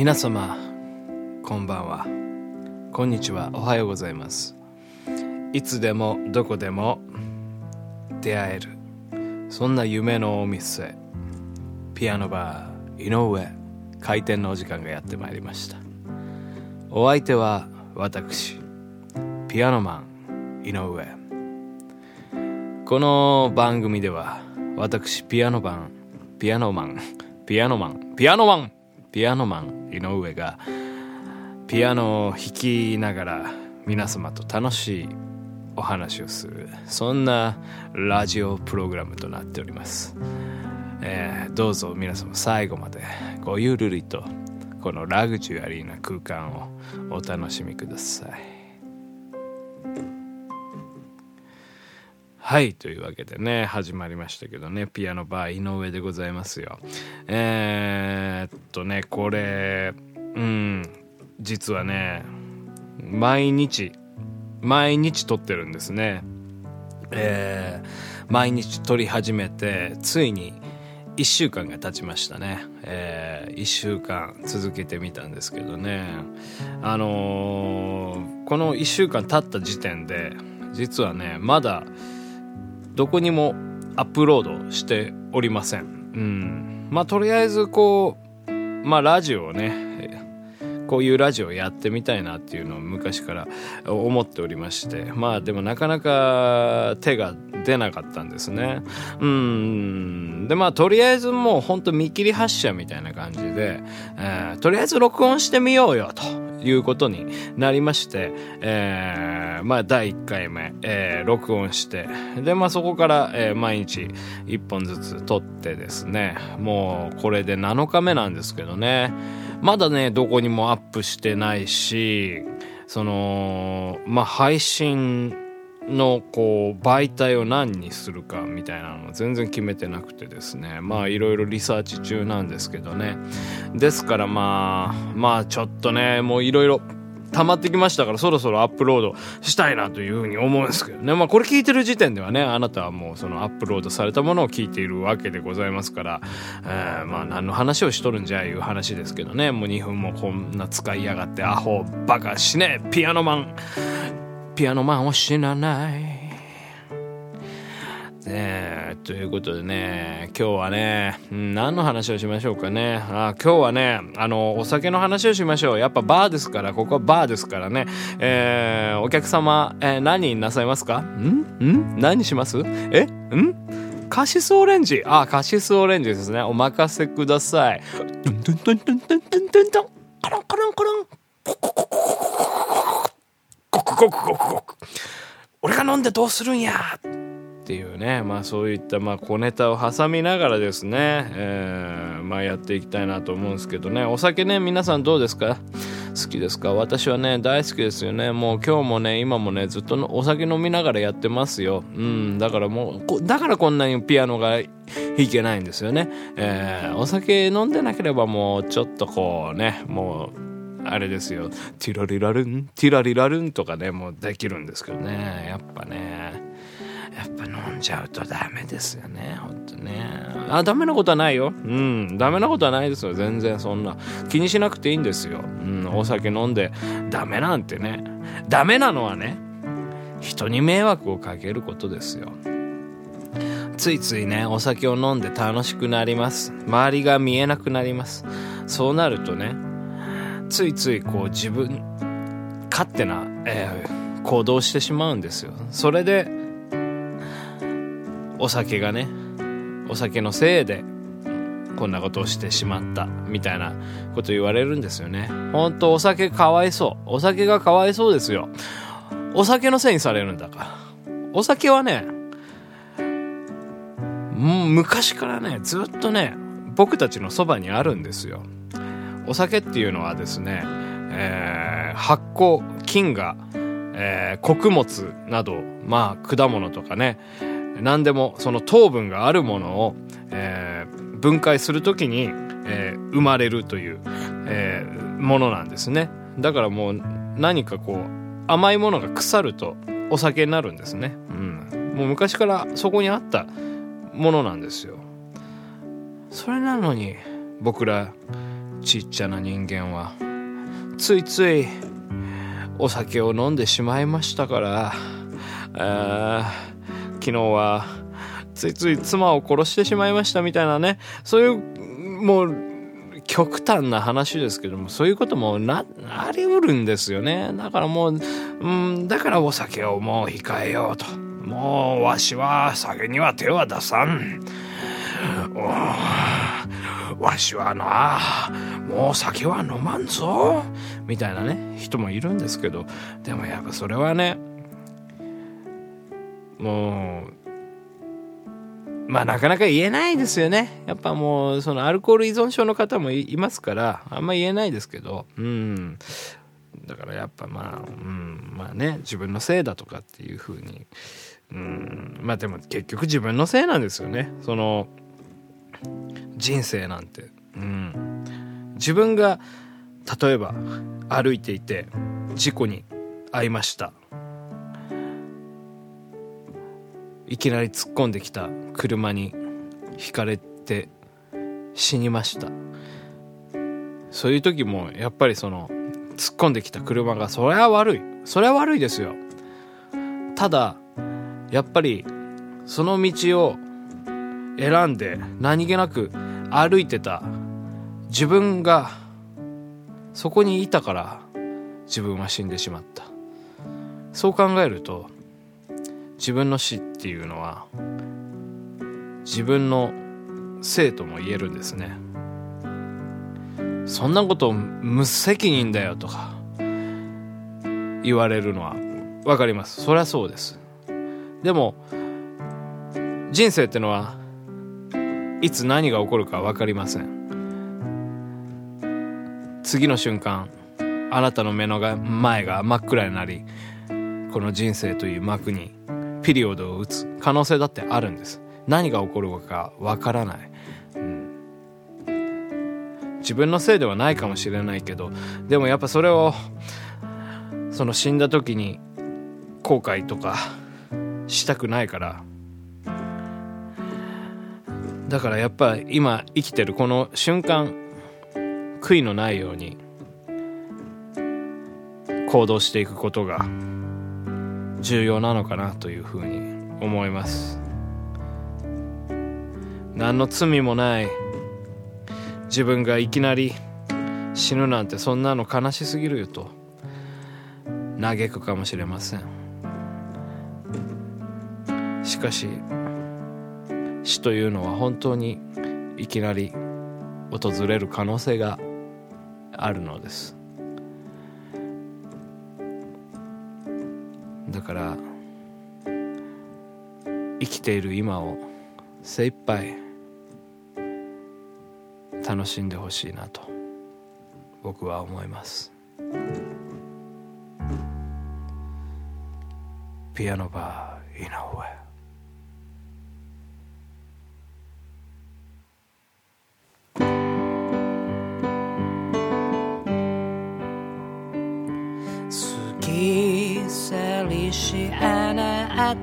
皆様こんばんは。こんにちは。おはようございます。いつでもどこでも出会える。そんな夢のお店ピアノバー井上開店のお時間がやってまいりました。お相手は私ピアノマン井上。この番組では私ピアノマンピアノマンピアノマンピアノマンピアノマン井上がピアノを弾きながら皆様と楽しいお話をするそんなラジオプログラムとなっております、えー、どうぞ皆様最後までごゆるりとこのラグジュアリーな空間をお楽しみください。はいというわけでね始まりましたけどねピアノバー井上でございますよ。えー、っとねこれうん実はね毎日毎日撮ってるんですね。えー、毎日撮り始めてついに1週間が経ちましたね、えー、1週間続けてみたんですけどね。あのー、この1週間経った時点で実はねまだどこにもアップロードしておりません。うん。まあとりあえずこうまあラジオをねこういうラジオやってみたいなっていうのを昔から思っておりまして。まあでもなかなか手が出なかったんですね。うん。でまあとりあえずもうほんと見切り発車みたいな感じで、えー、とりあえず録音してみようよということになりまして、えー、まあ第1回目、えー、録音してでまあそこから、えー、毎日1本ずつ撮ってですねもうこれで7日目なんですけどね。まだね、どこにもアップしてないし、その、まあ、配信のこう媒体を何にするかみたいなの全然決めてなくてですね。まあいろいろリサーチ中なんですけどね。ですからまあまあちょっとねもういろいろ溜まってきましたからそろそろアップロードしたいなというふうに思うんですけどね。まあこれ聞いてる時点ではねあなたはもうそのアップロードされたものを聞いているわけでございますから、えー、まあ何の話をしとるんじゃいう話ですけどね。もう2分もこんな使いやがってアホバカ死ねピアノマン。ピアノマンは死なない。ねということでね、今日はね、何の話をしましょうかね。あ今日はね、あの、お酒の話をしましょう。やっぱバーですから、ここはバーですからね。えー、お客様、えー、何なさいますか？ん？ん？何します？え？ん？カシスオレンジ。あ、カシスオレンジですね。お任せください。トントントントントントンドゥン。カロンカロンカラン。コクコクコクコクコク。俺が飲んでどうするんやっていうね、まあそういったまあ小ネタを挟みながらですね、えー、まあやっていきたいなと思うんですけどね、お酒ね、皆さんどうですか？好きですか？私はね、大好きですよね。もう今日もね、今もね、ずっとお酒飲みながらやってますよ。うん、だからもう、だからこんなにピアノが弾けないんですよね。えー、お酒飲んでなければもうちょっとこうね、もう、あれですよ。ティラリラルン、ティラリラルンとかね、もうできるんですけどね。やっぱね。やっぱ飲んじゃうとダメですよね、ほんとね。あ、ダメなことはないよ。うん、ダメなことはないですよ、全然そんな。気にしなくていいんですよ。うん、お酒飲んで、ダメなんてね。ダメなのはね、人に迷惑をかけることですよ。ついついね、お酒を飲んで楽しくなります。周りが見えなくなります。そうなるとね、ついついこう自分、勝手な、えー、行動してしまうんですよ。それで、お酒がねお酒のせいでこんなことをしてしまったみたいなこと言われるんですよね。本当お酒かわいそう。お酒がかわいそうですよ。お酒のせいにされるんだから。お酒はねもう昔からねずっとね僕たちのそばにあるんですよ。お酒っていうのはですね、えー、発酵菌が、えー、穀物などまあ果物とかね何でもその糖分があるものを、えー、分解する時に、えー、生まれるという、えー、ものなんですね。だからもう何かこう甘いものが腐るとお酒になるんですね、うん、もう昔からそこにあったものなんですよ。それなのに僕らちっちゃな人間は。ついついお酒を飲んでしまいましたから。昨日はついつい妻を殺してしまいましたみたいなね。そういうもう極端な話ですけどもそういうこともなありうるんですよね。だからもう、うん、だからお酒をもう控えようと。もうわしは酒には手は出さん。わしはなもう酒は飲まんぞ。みたいなね人もいるんですけど。でもやっぱそれはねもうまあなかなか言えないですよね。やっぱもうそのアルコール依存症の方もいますからあんま言えないですけど。うん。だからやっぱまあ、うん、まあね自分のせいだとかっていうふうに。うん。まあでも結局自分のせいなんですよね。その人生なんて、うん、自分が例えば歩いていて事故に遭いました。いきなり突っ込んできた車にひかれて死にました。そういう時もやっぱりその突っ込んできた車がそれは悪い。それは悪いですよ。ただやっぱりその道を選んで何気なく歩いてた。自分がそこにいたから自分は死んでしまった。そう考えると自分の死っていうのは自分のせいとも言えるんですね。そんなこと無責任だよとか言われるのは分かります。そりゃそうです。でも人生ってのはいつ何が起こるか分かりません。次の瞬間あなたの目の前が真っ暗になりこの人生という幕にピリオドを打つ可能性だってあるんです。何が起こるか分からない、うん、自分のせいではないかもしれないけどでもやっぱそれをその死んだ時に後悔とかしたくないからだからやっぱ今生きてるこの瞬間悔いのないように行動していくことが重要なのかなというふうに思います。何の罪もない。自分がいきなり死ぬなんてそんなの悲しすぎるよと。嘆くかもしれません。しかし死というのは本当にいきなり訪れる可能性があるのです。だから生きている今を精一杯楽しんでほしいなと僕は思います。ピアノバー井上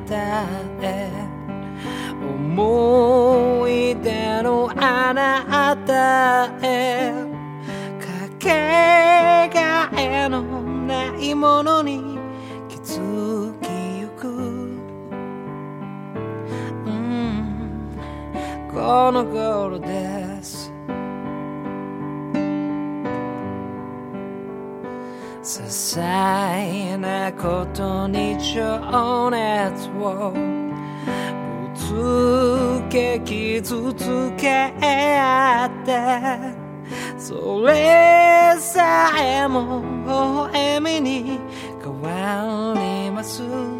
たへ。思い出のあなたへ。かけがえのないものに気づきゆく、うん、この頃で細なことに情熱をぶつけ傷つけ合ってそれさえも微笑みに変わります、うん、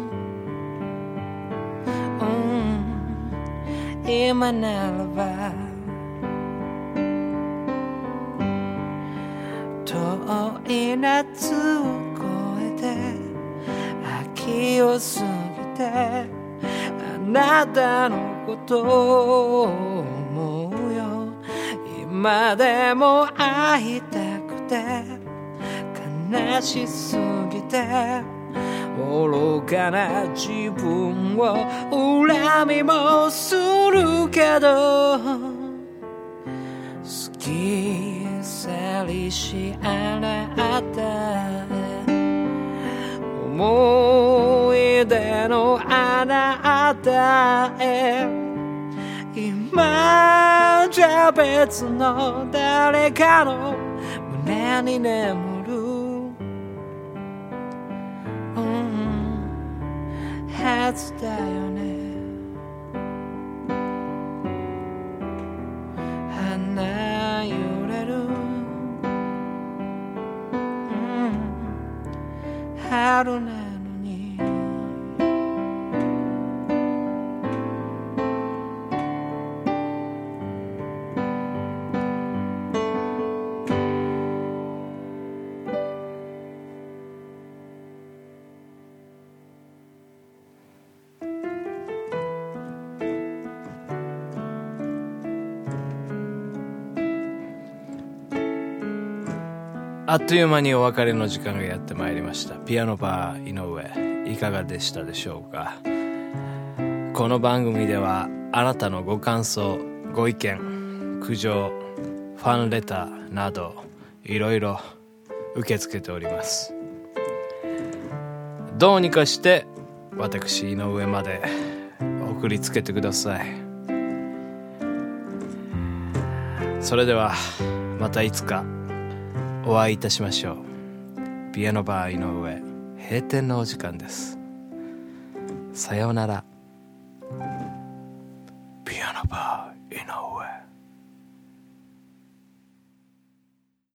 今ならば遠い夏を越えて秋を過ぎてあなたのことを思うよ。今でも会いたくて悲しすぎて愚かな自分を恨みもするけど好きさ整理し洗った思い出のあなたへ今じゃ別の誰かの胸に眠る、うん、はずだよねあっという間にお別れの時間がやってまいりました。ピアノバー井上いかがでしたでしょうか？この番組ではあなたのご感想ご意見苦情ファンレターなどいろいろ受け付けております。どうにかして私井上まで送りつけてください。それではまたいつか。お会いいたしましょう。ピアノバー井上閉店のお時間です。さようなら。